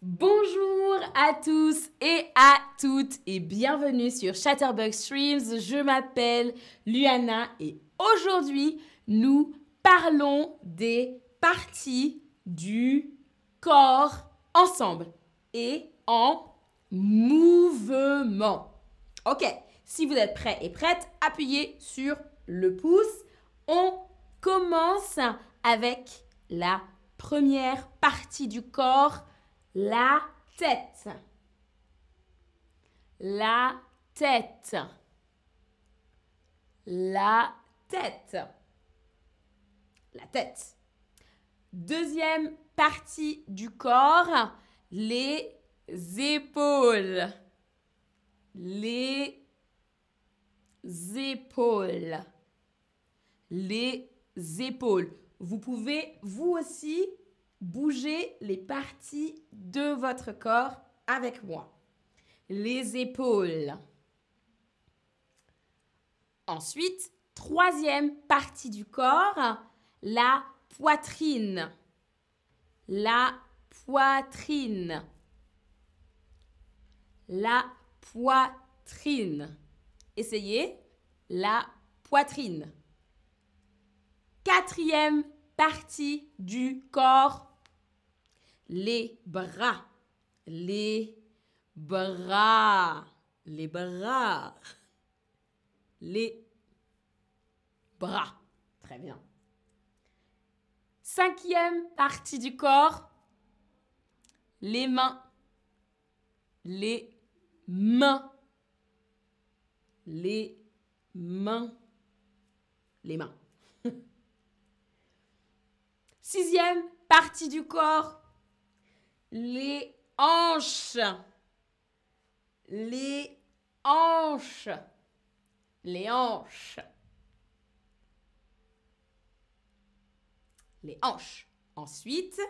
Bonjour à tous et à toutes et bienvenue sur Chatterbug Streams. Je m'appelle Luana et aujourd'hui nous parlons des parties du corps ensemble et en mouvement. Ok, si vous êtes prêts et prêtes, appuyez sur le pouce. On commence avec la première partie du corps la tête. La tête. La tête. La tête. Deuxième partie du corps, les épaules. Les épaules. Les épaules. Vous pouvez, vous aussi, Bougez les parties de votre corps avec moi. Les épaules. Ensuite, troisième partie du corps, la poitrine. La poitrine. La poitrine. Essayez. La poitrine. Quatrième partie du corps, les bras, les bras, les bras, les bras. Très bien. Cinquième partie du corps, les mains, les mains, les mains, les mains. Sixième partie du corps, les hanches. Les hanches. Les hanches. Les hanches. Ensuite,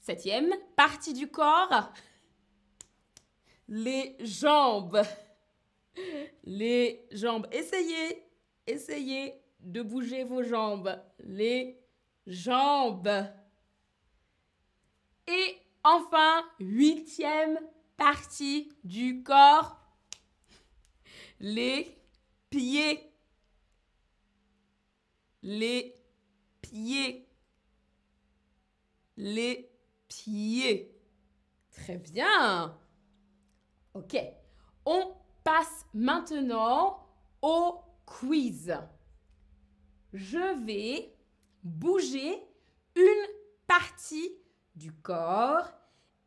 septième partie du corps, les jambes. Les jambes. Essayez, essayez de bouger vos jambes. Les jambes. Et enfin, huitième partie du corps, les pieds. Les pieds. Les pieds. Très bien. Ok. On passe maintenant au quiz. Je vais bouger une partie du corps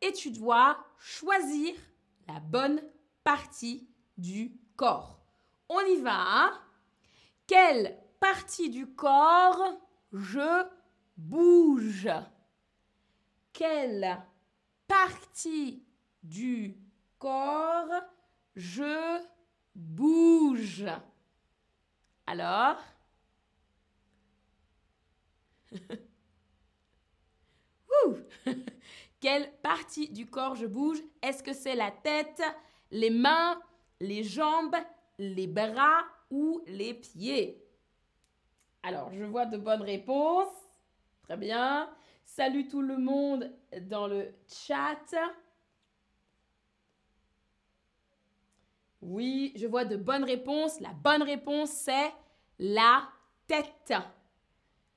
et tu dois choisir la bonne partie du corps. On y va. Quelle partie du corps je bouge? Quelle partie du corps je bouge? Alors? Quelle partie du corps je bouge? Est-ce que c'est la tête, les mains, les jambes, les bras ou les pieds? Alors, je vois de bonnes réponses. Très bien. Salut tout le monde dans le chat. Oui, je vois de bonnes réponses. La bonne réponse, c'est la tête.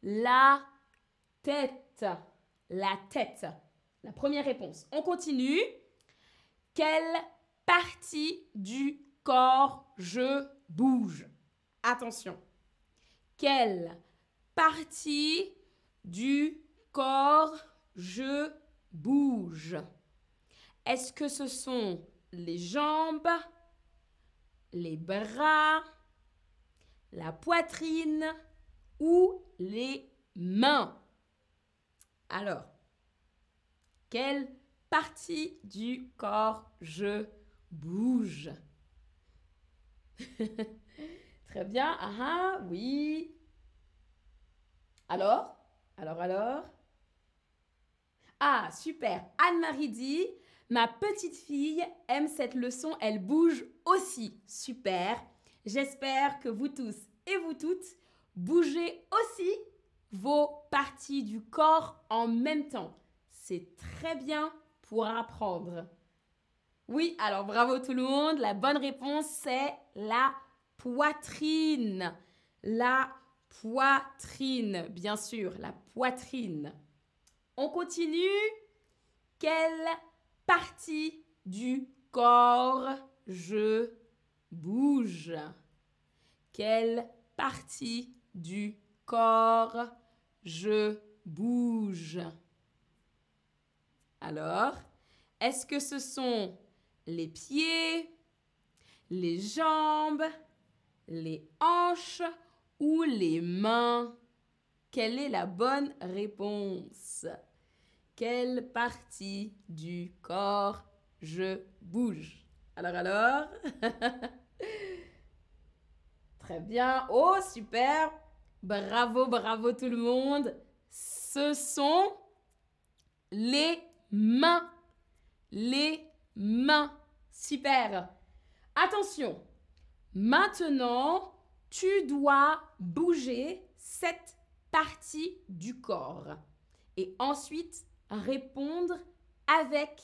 La tête. La tête. La première réponse. On continue. Quelle partie du corps je bouge? Attention. Quelle partie du corps je bouge? Est-ce que ce sont les jambes, les bras, la poitrine ou les mains? Alors, quelle partie du corps je bouge? Très bien. Ah, ah oui. Alors? Alors, alors? Ah, super. Anne-Marie dit Ma petite fille aime cette leçon, elle bouge aussi. Super. J'espère que vous tous et vous toutes bougez aussi vos parties du corps en même temps. C'est très bien pour apprendre Oui, alors bravo tout le monde. La bonne réponse, c'est la poitrine. La poitrine, bien sûr, la poitrine. On continue. Quelle partie du corps je bouge? Quelle partie du corps je bouge? Alors, est-ce que ce sont les pieds, les jambes, les hanches ou les mains? Quelle est la bonne réponse? Quelle partie du corps je bouge? Alors alors Très bien. Oh, super. Bravo, bravo tout le monde. Ce sont les mains. Les mains. Super. Attention. Maintenant, tu dois bouger cette partie du corps et ensuite répondre avec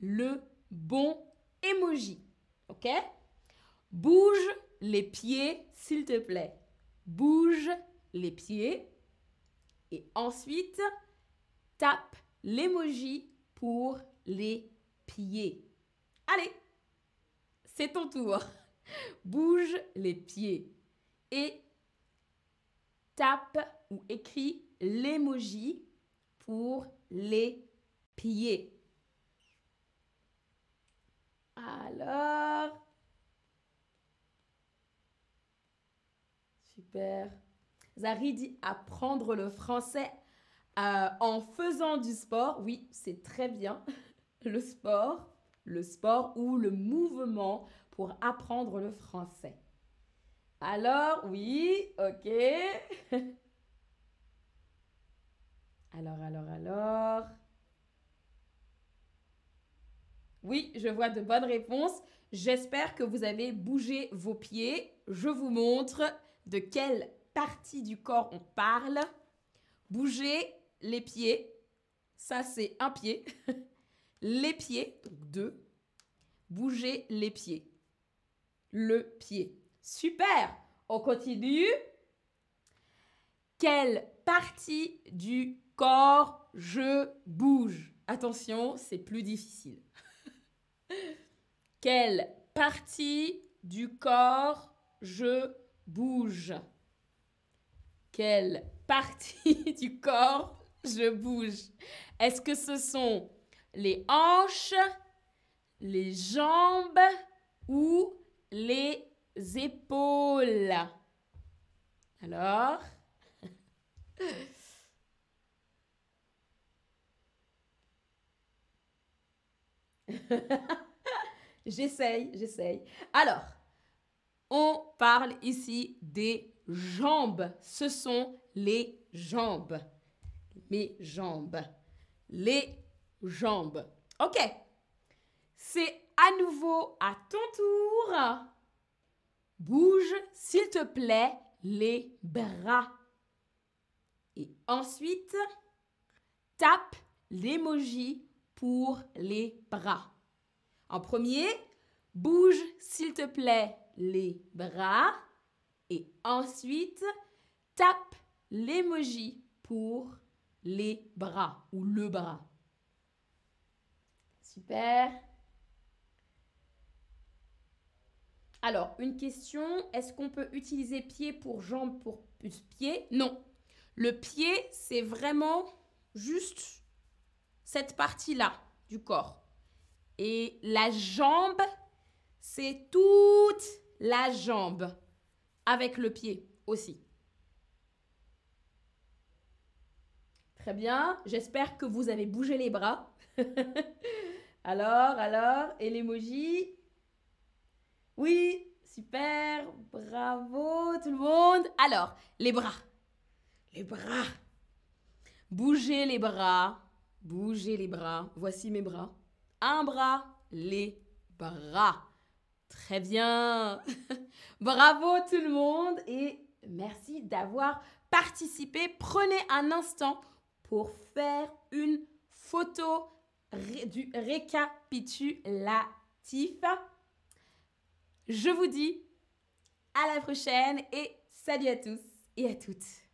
le bon emoji. OK? Bouge les pieds, s'il te plaît. Bouge les pieds et ensuite tape l'emoji pour les pieds. Allez, c'est ton tour. Bouge les pieds et tape ou écris l'emoji pour les pieds. Alors, super. Zari dit apprendre le français euh, en faisant du sport. Oui, c'est très bien. Le sport, le sport ou le mouvement pour apprendre le français. Alors, oui, ok. alors, alors, alors. Oui, je vois de bonnes réponses. J'espère que vous avez bougé vos pieds. Je vous montre de quelle partie du corps on parle. Bougez les pieds. Ça, c'est un pied. les pieds, donc deux. Bougez les pieds. Le pied. Super. On continue. Quelle partie du corps je bouge? Attention, c'est plus difficile. Quelle partie du corps je bouge? Quelle partie du corps je bouge Est-ce que ce sont les hanches, les jambes ou les épaules? Alors? J'essaye, j'essaye. Alors, on parle ici des jambes. Ce sont les jambes. Mes jambes. Les jambes. Ok. C'est à nouveau à ton tour. Bouge, s'il te plaît, les bras. Et ensuite, tape l'emoji pour les bras. En premier, bouge, s'il te plaît, les bras. Et ensuite, tape l'emoji pour les bras ou le bras. Super. Alors, une question, est-ce qu'on peut utiliser pied pour jambe pour plus pied? Non. Le pied, c'est vraiment juste cette partie-là du corps. Et la jambe, c'est toute la jambe avec le pied aussi. Très bien, j'espère que vous avez bougé les bras. alors, alors, et l'emoji Oui, super, bravo tout le monde. Alors, les bras. Les bras. Bougez les bras. Bougez les bras. Voici mes bras. Un bras, les bras. Très bien. Bravo tout le monde et merci d'avoir participé. Prenez un instant pour faire une photo du récapitulatif. Je vous dis à la prochaine et salut à tous et à toutes.